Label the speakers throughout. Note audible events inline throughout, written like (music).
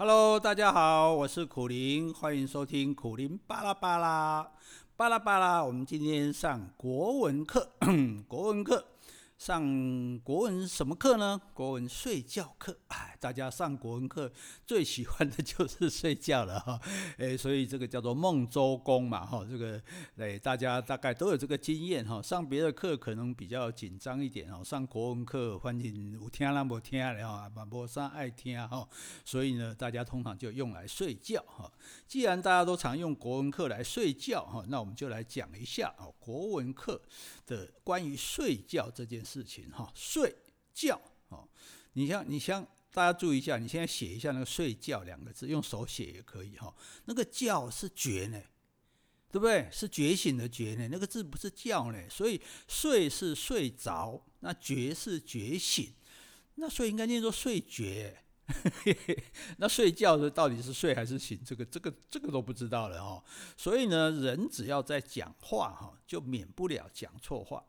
Speaker 1: Hello，大家好，我是苦林，欢迎收听苦林巴拉巴拉巴拉巴拉。我们今天上国文课，(clears throat) 国文课。上国文什么课呢？国文睡觉课。(laughs) 哎，大家上国文课最喜欢的就是睡觉了哈。(laughs) 哎，所以这个叫做梦周公嘛哈。这个哎，大家大概都有这个经验哈。上别的课可能比较紧张一点哈。上国文课，反正有听啦，没听了哈，嘛没啥爱听哈。所以呢，大家通常就用来睡觉哈。既然大家都常用国文课来睡觉哈，那我们就来讲一下啊，国文课的关于睡觉这件。事情哈，睡觉哦，你像你像大家注意一下，你现在写一下那个“睡觉”两个字，用手写也可以哈。那个“觉”是觉呢，对不对？是觉醒的觉呢，那个字不是觉呢。所以睡是睡着，那觉是觉醒，那所以应该念作睡觉。(laughs) 那睡觉的到底是睡还是醒？这个这个这个都不知道了哈。所以呢，人只要在讲话哈，就免不了讲错话。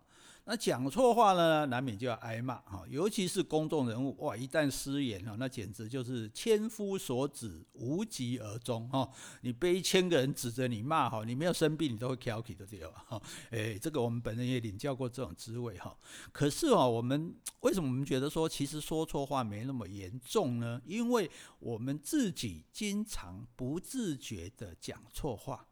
Speaker 1: 那讲错话呢，难免就要挨骂哈，尤其是公众人物哇，一旦失言哈，那简直就是千夫所指，无疾而终哈。你被一千个人指着你骂哈，你没有生病，你都会挑剔的对吧？哈，哎，这个我们本人也领教过这种滋味哈。可是啊，我们 (tsk) 为什么我们觉得说，其实说错话没那么严重呢？因为我们自己经常不自觉的讲错话。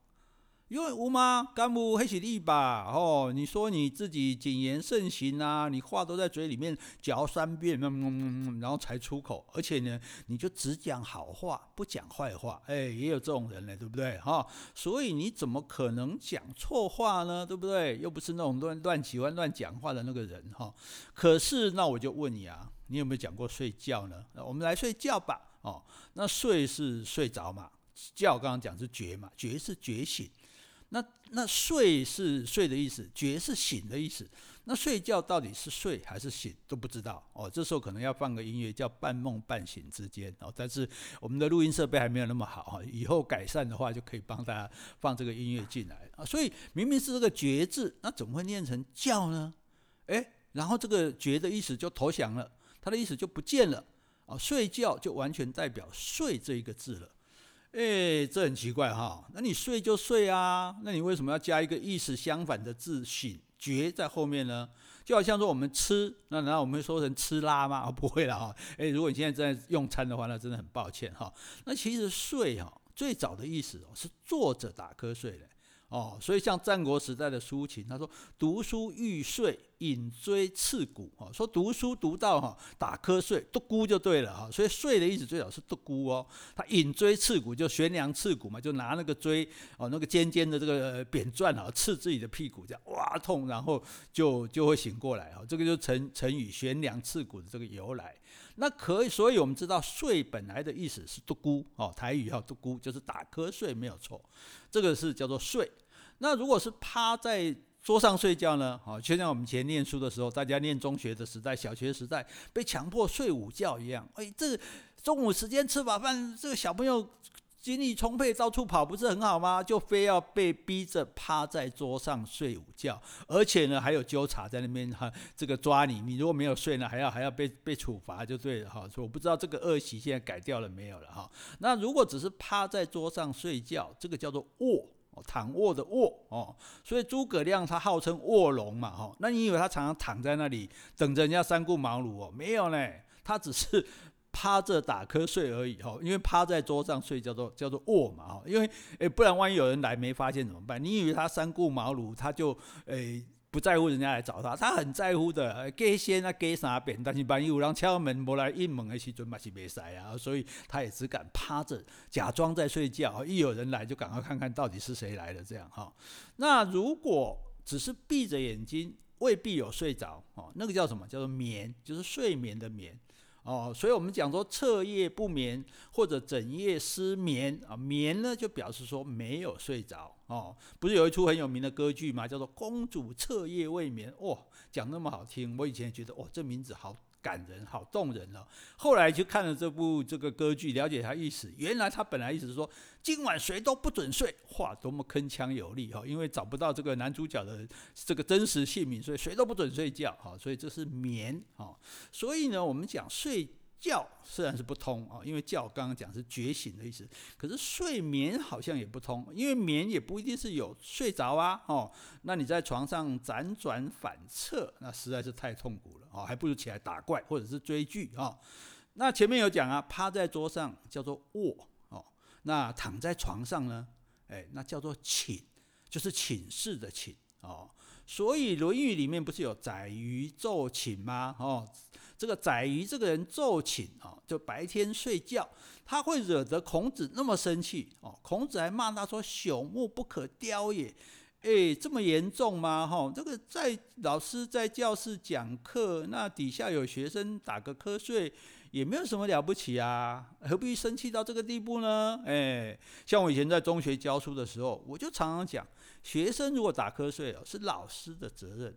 Speaker 1: 因为无吗？干部黑起立吧？哦，你说你自己谨言慎行啊，你话都在嘴里面嚼三遍，嗯嗯嗯，然后才出口。而且呢，你就只讲好话，不讲坏话。哎，也有这种人呢，对不对？哈，所以你怎么可能讲错话呢？对不对？又不是那种乱乱喜欢乱讲话的那个人哈。可是那我就问你啊，你有没有讲过睡觉呢？我们来睡觉吧。哦，那睡是睡着嘛？觉刚刚讲是觉嘛？觉是觉醒。那睡是睡的意思，觉是醒的意思。那睡觉到底是睡还是醒都不知道哦。这时候可能要放个音乐，叫半梦半醒之间哦。但是我们的录音设备还没有那么好哈，以后改善的话就可以帮大家放这个音乐进来啊。所以明明是这个觉字，那怎么会念成觉呢？诶，然后这个觉的意思就投降了，它的意思就不见了啊。睡觉就完全代表睡这一个字了。哎，这很奇怪哈。那你睡就睡啊，那你为什么要加一个意思相反的字“醒”“觉”在后面呢？就好像说我们吃，那难道我们会说成吃拉吗？哦，不会了哈。哎，如果你现在正在用餐的话，那真的很抱歉哈。那其实睡哈，最早的意思哦是坐着打瞌睡的。哦，所以像战国时代的苏秦，他说读书欲睡，引锥刺骨。哦，说读书读到哈打瞌睡，笃咕就对了哈。所以睡的意思最早是笃咕哦。他引锥刺骨就悬梁刺骨嘛，就拿那个锥哦，那个尖尖的这个扁钻啊，刺自己的屁股，这样哇痛，然后就就会醒过来哈。这个就成成语悬梁刺骨的这个由来。那可以，所以我们知道睡本来的意思是笃咕哦，台语哈笃咕就是打瞌睡没有错，这个是叫做睡。那如果是趴在桌上睡觉呢？好，就像我们以前念书的时候，大家念中学的时代、小学时代，被强迫睡午觉一样。哎，这中午时间吃饱饭，这个小朋友精力充沛，到处跑，不是很好吗？就非要被逼着趴在桌上睡午觉，而且呢，还有纠察在那边哈，这个抓你。你如果没有睡呢，还要还要被被处罚，就对了哈。所以我不知道这个恶习现在改掉了没有了哈。那如果只是趴在桌上睡觉，这个叫做卧。躺卧的卧哦，所以诸葛亮他号称卧龙嘛哈，那你以为他常常躺在那里等着人家三顾茅庐哦？没有呢，他只是 (laughs) 趴着打瞌睡而已哈，因为趴在桌上睡叫做叫做卧嘛哈，因为诶不然万一有人来没发现怎么办？你以为他三顾茅庐他就诶？不在乎人家来找他，他很在乎的。给先啊，给啥变？但是万一有人敲门，没来应门的时阵嘛是没塞啊，所以他也只敢趴着，假装在睡觉。一有人来，就赶快看看到底是谁来了这样哈。那如果只是闭着眼睛，未必有睡着哦。那个叫什么？叫做眠，就是睡眠的眠。哦，所以我们讲说彻夜不眠或者整夜失眠啊，眠呢就表示说没有睡着哦。不是有一出很有名的歌剧吗？叫做《公主彻夜未眠》哦，讲那么好听，我以前也觉得哦，这名字好。感人，好动人了。后来就看了这部这个歌剧，了解他意思。原来他本来意思是说，今晚谁都不准睡。哇，多么铿锵有力哈！因为找不到这个男主角的这个真实姓名，所以谁都不准睡觉哈。所以这是眠哈。所以呢，我们讲睡觉虽然是不通啊，因为觉刚刚讲是觉醒的意思，可是睡眠好像也不通，因为眠也不一定是有睡着啊，哦，那你在床上辗转反侧，那实在是太痛苦了啊，还不如起来打怪或者是追剧啊。那前面有讲啊，趴在桌上叫做卧哦，那躺在床上呢，哎，那叫做寝，就是寝室的寝哦。所以《论语》里面不是有宰予昼寝吗？哦。这个宰予这个人昼寝啊，就白天睡觉，他会惹得孔子那么生气哦。孔子还骂他说：“朽木不可雕也。”哎，这么严重吗？哈，这个在老师在教室讲课，那底下有学生打个瞌睡，也没有什么了不起啊，何必生气到这个地步呢？哎，像我以前在中学教书的时候，我就常常讲，学生如果打瞌睡哦，是老师的责任。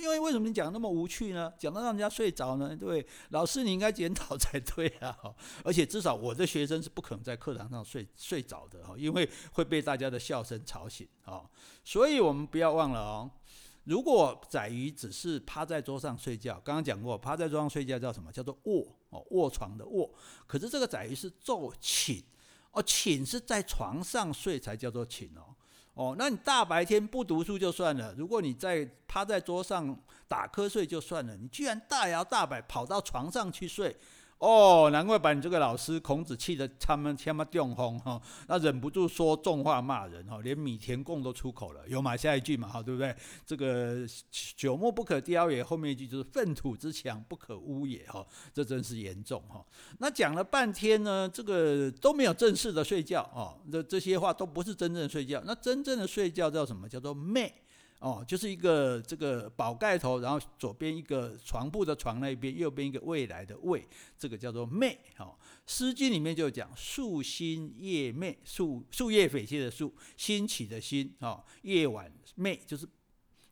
Speaker 1: 因为为什么你讲那么无趣呢？讲到让人家睡着呢？对，老师你应该检讨才对啊！(laughs) 而且至少我的学生是不可能在课堂上睡睡着的哈，因为会被大家的笑声吵醒啊。所以我们不要忘了哦，如果宰鱼只是趴在桌上睡觉，刚刚讲过，趴在桌上睡觉叫什么？叫做卧哦，卧床的卧。可是这个宰鱼是昼寝哦，寝是在床上睡才叫做寝哦。哦，那你大白天不读书就算了，如果你在趴在桌上打瞌睡就算了，你居然大摇大摆跑到床上去睡。哦，难怪把你这个老师孔子气得他们他妈中风哈，那忍不住说重话骂人哈，连米田共都出口了，有吗？下一句嘛哈，对不对？这个朽木不可雕也，后面一句就是粪土之墙不可污也哈，这真是严重哈。那讲了半天呢，这个都没有正式的睡觉啊，这这些话都不是真正的睡觉，那真正的睡觉叫什么？叫做寐。哦，就是一个这个宝盖头，然后左边一个床铺的床那边，右边一个未来的未，这个叫做寐。哦，《诗经》里面就讲夙兴夜寐，夙夙夜匪懈的树，新起的新，哦，夜晚寐就是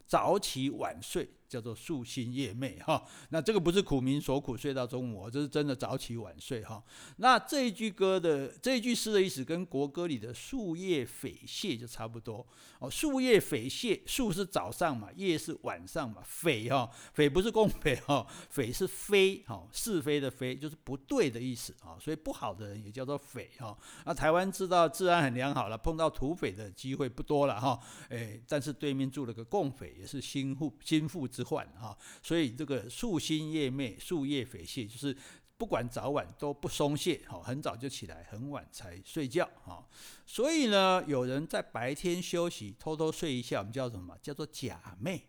Speaker 1: 早起晚睡。叫做夙兴夜寐哈，那这个不是苦民所苦，睡到中午，这是真的早起晚睡哈。那这一句歌的这一句诗的意思，跟国歌里的夙夜匪懈就差不多哦。夙夜匪懈，夙是早上嘛，夜是晚上嘛，匪哈，匪不是共匪哈，匪是非哈，是非的非，就是不对的意思啊。所以不好的人也叫做匪哈。那台湾知道治安很良好了，碰到土匪的机会不多了哈。哎，但是对面住了个共匪，也是心腹心腹之患哈，所以这个夙兴夜寐，夙夜匪懈，就是不管早晚都不松懈，哈，很早就起来，很晚才睡觉，哈。所以呢，有人在白天休息，偷偷睡一下，我们叫什么？叫做假寐。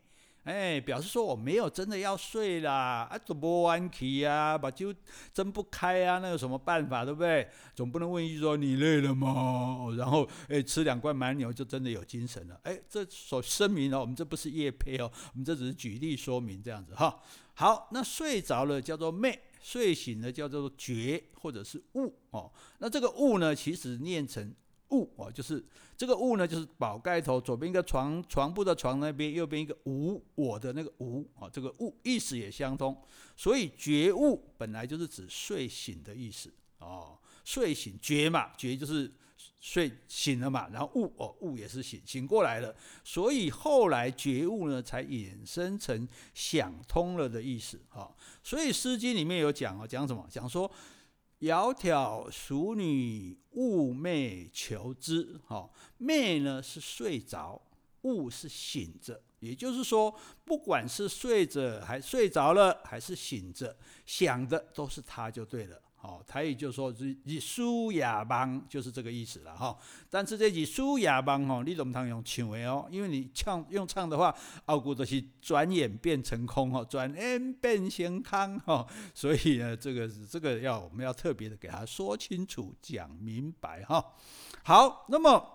Speaker 1: 哎，表示说我没有真的要睡啦，啊，怎么弯起啊，把就睁不开啊，那有什么办法，对不对？总不能问一句说你累了吗？然后哎，吃两罐蛮牛就真的有精神了？哎，这所声明哦，我们这不是业配哦，我们这只是举例说明这样子哈。好，那睡着了叫做寐，睡醒了叫做觉或者是悟哦。那这个悟呢，其实念成。物哦，就是这个物呢，就是宝盖头左边一个床床铺的床那边，右边一个无我的那个无啊，这个物意思也相通，所以觉悟本来就是指睡醒的意思哦，睡醒觉嘛，觉就是睡醒了嘛，然后悟哦，悟也是醒醒过来了，所以后来觉悟呢才衍生成想通了的意思啊，所以《诗经》里面有讲哦，讲什么？讲说。窈窕淑女，寤寐求之。哈，寐呢是睡着，寤是醒着。也就是说，不管是睡着还睡着了，还是醒着，想的都是他就对了。哦，台语就说是以苏亚邦，就是这个意思了哈。但是这句苏亚邦哦，你怎么用唱的哦？因为你唱用唱的话，奥古都是转眼变成空哈，转眼变成空哈。所以呢，这个这个要我们要特别的给他说清楚、讲明白哈。好，那么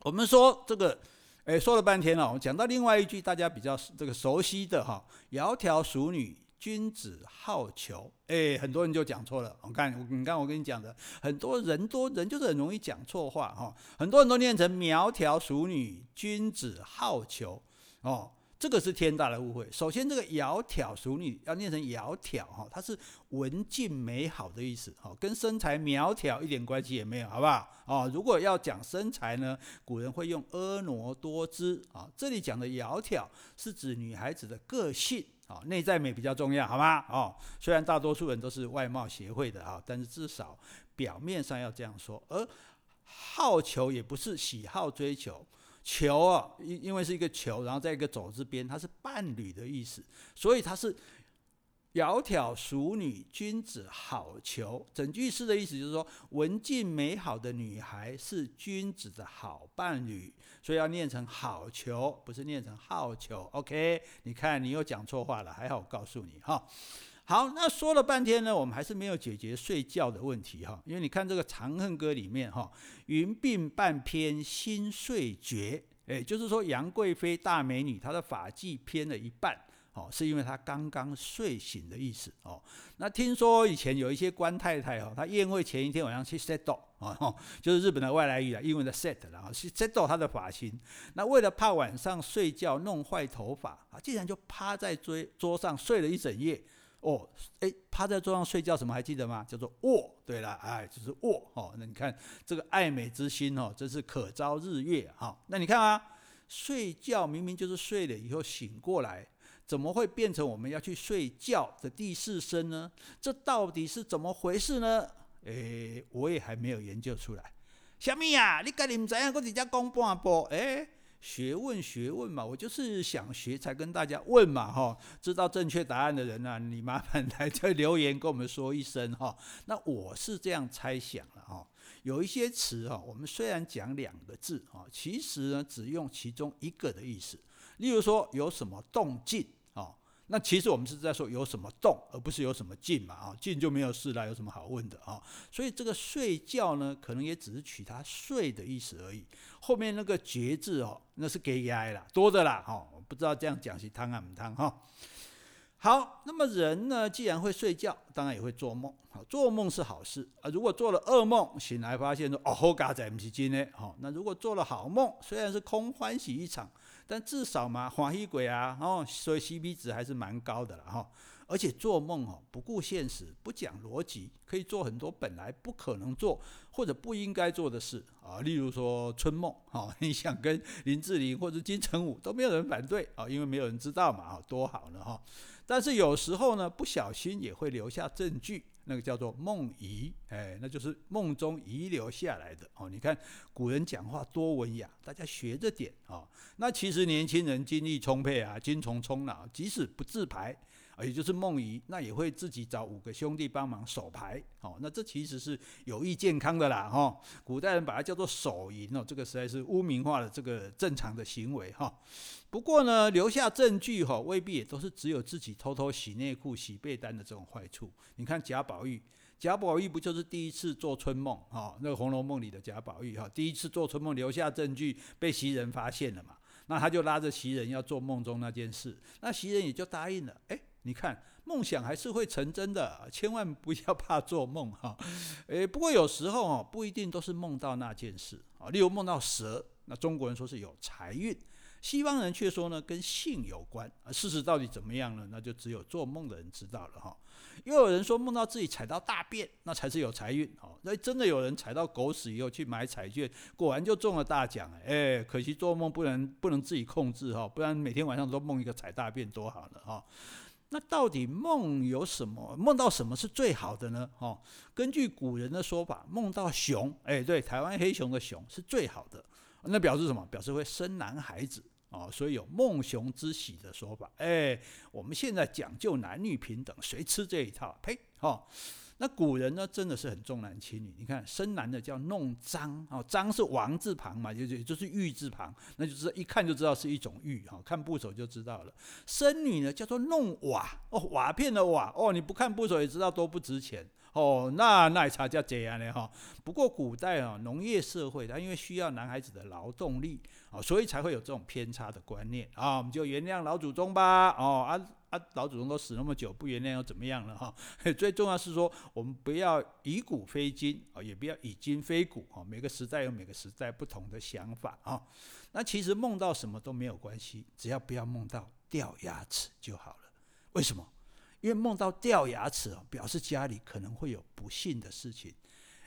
Speaker 1: 我们说这个，哎，说了半天了，我们讲到另外一句大家比较这个熟悉的哈，窈窕淑女。君子好逑，哎，很多人就讲错了。我看，你看，我跟你讲的，很多人多人就是很容易讲错话哈。很多人都念成苗条淑女，君子好逑哦。这个是天大的误会。首先，这个窈窕淑女要念成窈窕哈，它是文静美好的意思，哈，跟身材苗条一点关系也没有，好不好？哦，如果要讲身材呢，古人会用婀娜多姿啊。这里讲的窈窕是指女孩子的个性啊，内在美比较重要，好吗？哦，虽然大多数人都是外貌协会的啊，但是至少表面上要这样说。而好求也不是喜好追求。球啊，因因为是一个球，然后在一个走字边，它是伴侣的意思，所以它是窈窕淑女，君子好逑。整句诗的意思就是说，文静美好的女孩是君子的好伴侣，所以要念成好逑，不是念成好逑。OK，你看你又讲错话了，还好我告诉你哈。好，那说了半天呢，我们还是没有解决睡觉的问题哈。因为你看这个《长恨歌》里面哈，“云鬓半偏新睡觉”，哎，就是说杨贵妃大美女她的发髻偏了一半，哦，是因为她刚刚睡醒的意思哦。那听说以前有一些官太太哈，她宴会前一天晚上去 settle 哦，就是日本的外来语啊，英文的 set，然后去 settle 她的发型。那为了怕晚上睡觉弄坏头发啊，竟然就趴在桌桌上睡了一整夜。哦，哎，趴在桌上睡觉，什么还记得吗？叫做卧。对了，哎，就是卧。哦，那你看这个爱美之心哦，真是可昭日月哈、哦。那你看啊，睡觉明明就是睡了以后醒过来，怎么会变成我们要去睡觉的第四声呢？这到底是怎么回事呢？哎，我也还没有研究出来。小米呀，你赶紧怎样？我直接讲半步，哎。学问学问嘛，我就是想学才跟大家问嘛哈。知道正确答案的人呢、你麻烦来在留言跟我们说一声哈。那我是这样猜想了哈，有一些词哈，我们虽然讲两个字哈，其实呢只用其中一个的意思。例如说有什么动静。那其实我们是在说有什么动，而不是有什么静嘛啊，静就没有事了，有什么好问的啊？所以这个睡觉呢，可能也只是取它睡的意思而已。后面那个绝字哦，那是给挨了，多的啦哈。不知道这样讲是汤啊不汤哈？好，那么人呢，既然会睡觉，当然也会做梦。好，做梦是好事啊。如果做了噩梦，醒来发现说哦，好嘎仔不是真的。好，那如果做了好梦，虽然是空欢喜一场。但至少嘛，欢喜鬼啊，哦，所以 CP 值还是蛮高的了哈。而且做梦哦，不顾现实，不讲逻辑，可以做很多本来不可能做或者不应该做的事啊。例如说春梦，哈，(laughs) 你想跟林志玲或者金城武都没有人反对啊，因为没有人知道嘛，多好呢哈。但是有时候呢，不小心也会留下证据。那个叫做梦遗，哎，那就是梦中遗留下来的哦。你看古人讲话多文雅，大家学着点啊。那其实年轻人精力充沛啊，精虫充脑，即使不自拍，也就是梦遗，那也会自己找五个兄弟帮忙守牌。哦，那这其实是有益健康的啦。哈，古代人把它叫做手淫哦，这个实在是污名化了这个正常的行为哈。不过呢，留下证据哈，未必也都是只有自己偷偷洗内裤、洗被单的这种坏处。你看贾宝玉，贾宝玉不就是第一次做春梦哈？那个《红楼梦》里的贾宝玉哈，第一次做春梦留下证据，被袭人发现了嘛？那他就拉着袭人要做梦中那件事，那袭人也就答应了。哎，你看梦想还是会成真的，千万不要怕做梦哈。诶，不过有时候哦，不一定都是梦到那件事啊。例如梦到蛇，那中国人说是有财运。西方人却说呢，跟性有关啊。事实到底怎么样呢？那就只有做梦的人知道了哈。又有人说梦到自己踩到大便，那才是有财运哦。那真的有人踩到狗屎以后去买彩券，果然就中了大奖哎。可惜做梦不能不能自己控制哈，不然每天晚上都梦一个踩大便多好了哈。那到底梦有什么？梦到什么是最好的呢？哦，根据古人的说法，梦到熊，哎，对，台湾黑熊的熊是最好的。那表示什么？表示会生男孩子哦，所以有梦熊之喜的说法。哎，我们现在讲究男女平等，谁吃这一套？呸！哦，那古人呢，真的是很重男轻女。你看，生男的叫弄璋哦，璋是王字旁嘛，就是就是玉字旁，那就是一看就知道是一种玉哈，看部首就知道了。生女呢，叫做弄瓦哦，瓦片的瓦哦，你不看部首也知道多不值钱。哦，那那才叫这样的哈。不过古代啊，农业社会，它因为需要男孩子的劳动力啊，所以才会有这种偏差的观念啊。我们就原谅老祖宗吧。哦啊，啊，老祖宗都死那么久，不原谅又怎么样了哈？(laughs) 最重要是说，我们不要以古非今啊，也不要以今非古啊。每个时代有每个时代不同的想法啊。那其实梦到什么都没有关系，只要不要梦到掉牙齿就好了。为什么？因为梦到掉牙齿哦，表示家里可能会有不幸的事情，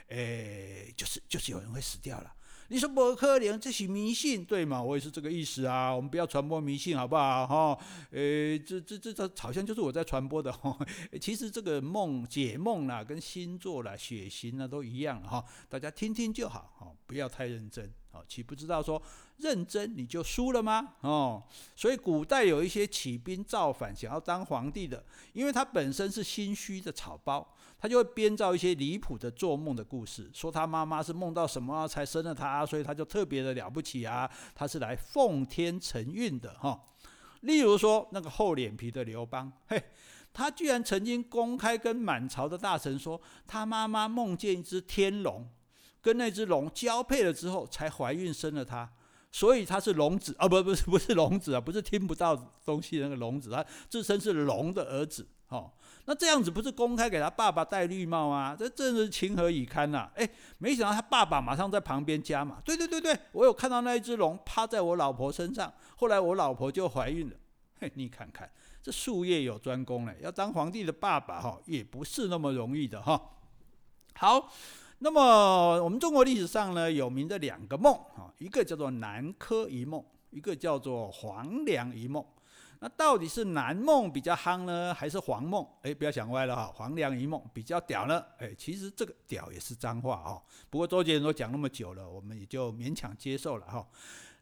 Speaker 1: 诶，就是就是有人会死掉了。你说不可能，这是迷信，对吗？我也是这个意思啊。我们不要传播迷信，好不好？哈，诶，这这这这好像就是我在传播的哈。(laughs) 其实这个梦解梦啦，跟星座啦、血型啦都一样哈。大家听听就好，哈，不要太认真。哦，岂不知道说认真你就输了吗？哦，所以古代有一些起兵造反想要当皇帝的，因为他本身是心虚的草包，他就会编造一些离谱的做梦的故事，说他妈妈是梦到什么才生了他，所以他就特别的了不起啊，他是来奉天承运的哈。例如说那个厚脸皮的刘邦，嘿，他居然曾经公开跟满朝的大臣说，他妈妈梦见一只天龙。跟那只龙交配了之后，才怀孕生了他，所以他是龙子啊，不不是不是龙子啊，不是听不到东西的那个龙子，他自称是龙的儿子。哦，那这样子不是公开给他爸爸戴绿帽吗？这真是情何以堪呐、啊！哎，没想到他爸爸马上在旁边加码，对对对对，我有看到那一只龙趴在我老婆身上，后来我老婆就怀孕了。嘿，你看看这术业有专攻嘞，要当皇帝的爸爸哈，也不是那么容易的哈。好。那么，我们中国历史上呢，有名的两个梦啊，一个叫做南柯一梦，一个叫做黄粱一梦。那到底是南梦比较夯呢，还是黄梦？哎，不要想歪了哈，黄粱一梦比较屌呢。哎，其实这个屌也是脏话哦。不过周杰伦都讲那么久了，我们也就勉强接受了哈。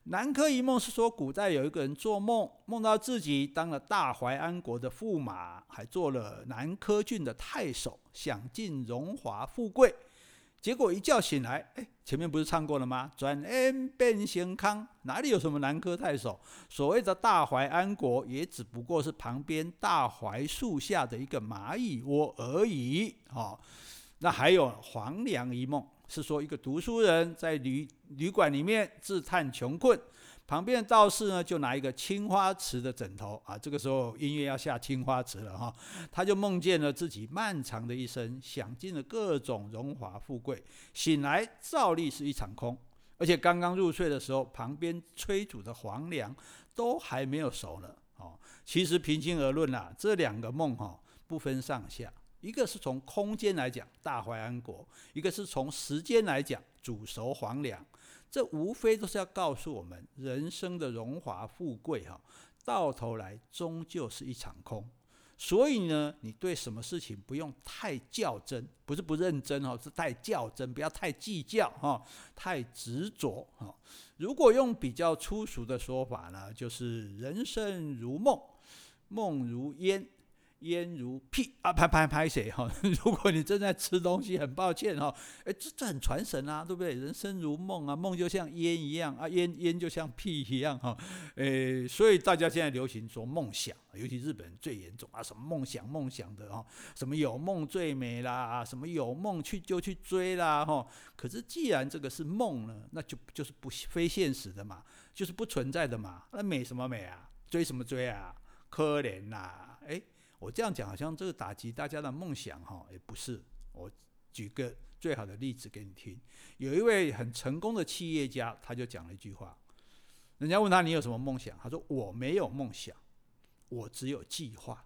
Speaker 1: 南柯一梦是说，古代有一个人做梦，梦到自己当了大淮安国的驸马，还做了南柯郡的太守，享尽荣华富贵。结果一觉醒来，哎，前面不是唱过了吗？转眼变成康，哪里有什么南柯太守？所谓的大淮安国，也只不过是旁边大槐树下的一个蚂蚁窝而已。哦，那还有黄粱一梦，是说一个读书人在旅旅馆里面自叹穷困。旁边的道士呢，就拿一个青花瓷的枕头啊，这个时候音乐要下青花瓷了哈，他就梦见了自己漫长的一生，享尽了各种荣华富贵，醒来照例是一场空，而且刚刚入睡的时候，旁边炊煮的黄粱都还没有熟呢。哦，其实平心而论啊，这两个梦哈不分上下，一个是从空间来讲大淮安国，一个是从时间来讲煮熟黄粱。这无非都是要告诉我们，人生的荣华富贵，哈，到头来终究是一场空。所以呢，你对什么事情不用太较真，不是不认真哈，是太较真，不要太计较哈，太执着哈。如果用比较粗俗的说法呢，就是人生如梦，梦如烟。烟如屁啊！拍拍拍谁 (laughs) 哈？如果你正在吃东西，很抱歉哈。哎，这这很传神啊，对不对？人生如梦啊，梦就像烟一样啊，烟烟就像屁一样哈。哎，所以大家现在流行说梦想，尤其日本人最严重啊，什么梦想梦想的哈，什么有梦最美啦，什么有梦去就去追啦哈。可是既然这个是梦呢，那就就是不非现实的嘛，就是不存在的嘛。那美什么美啊？追什么追啊？可怜呐，哎。我这样讲好像这个打击大家的梦想哈，也不是。我举个最好的例子给你听，有一位很成功的企业家，他就讲了一句话，人家问他，你有什么梦想？他说我没有梦想，我只有计划。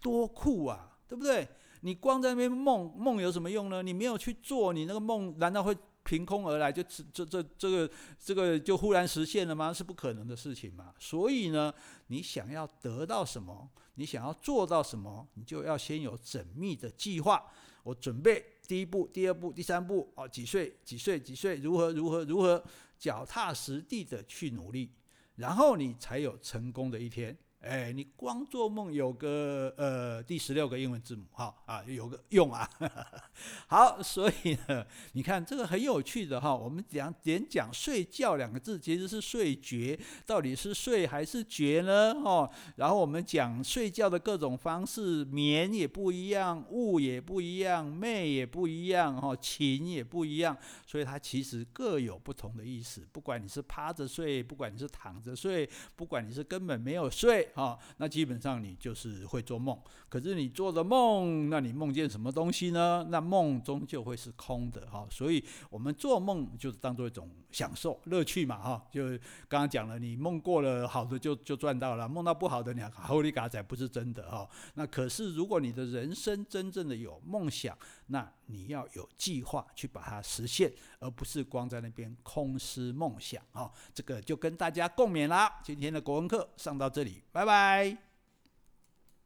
Speaker 1: 多酷啊，对不对？你光在那边梦梦有什么用呢？你没有去做，你那个梦难道会凭空而来？就这这这个这个就忽然实现了吗？是不可能的事情嘛。所以呢，你想要得到什么？你想要做到什么，你就要先有缜密的计划。我准备第一步、第二步、第三步，哦，几岁、几岁、几岁，如何、如何、如何，脚踏实地的去努力，然后你才有成功的一天。哎，你光做梦有个呃第十六个英文字母，哈啊有个用啊，(laughs) 好，所以呢，你看这个很有趣的哈，我们讲点讲睡觉两个字，其实是睡觉，到底是睡还是觉呢？哈，然后我们讲睡觉的各种方式，眠也不一样，物也不一样，寐也不一样，哈，寝也不一样，所以它其实各有不同的意思。不管你是趴着睡，不管你是躺着睡，不管你是根本没有睡。啊，那基本上你就是会做梦。可是你做的梦，那你梦见什么东西呢？那梦终究会是空的哈。所以我们做梦就是当做一种享受、乐趣嘛哈。就刚刚讲了，你梦过了好的就就赚到了，梦到不好的你好你嘎仔不是真的哈。那可是如果你的人生真正的有梦想，那你要有计划去把它实现，而不是光在那边空思梦想啊。这个就跟大家共勉啦。今天的国文课上到这里，拜拜。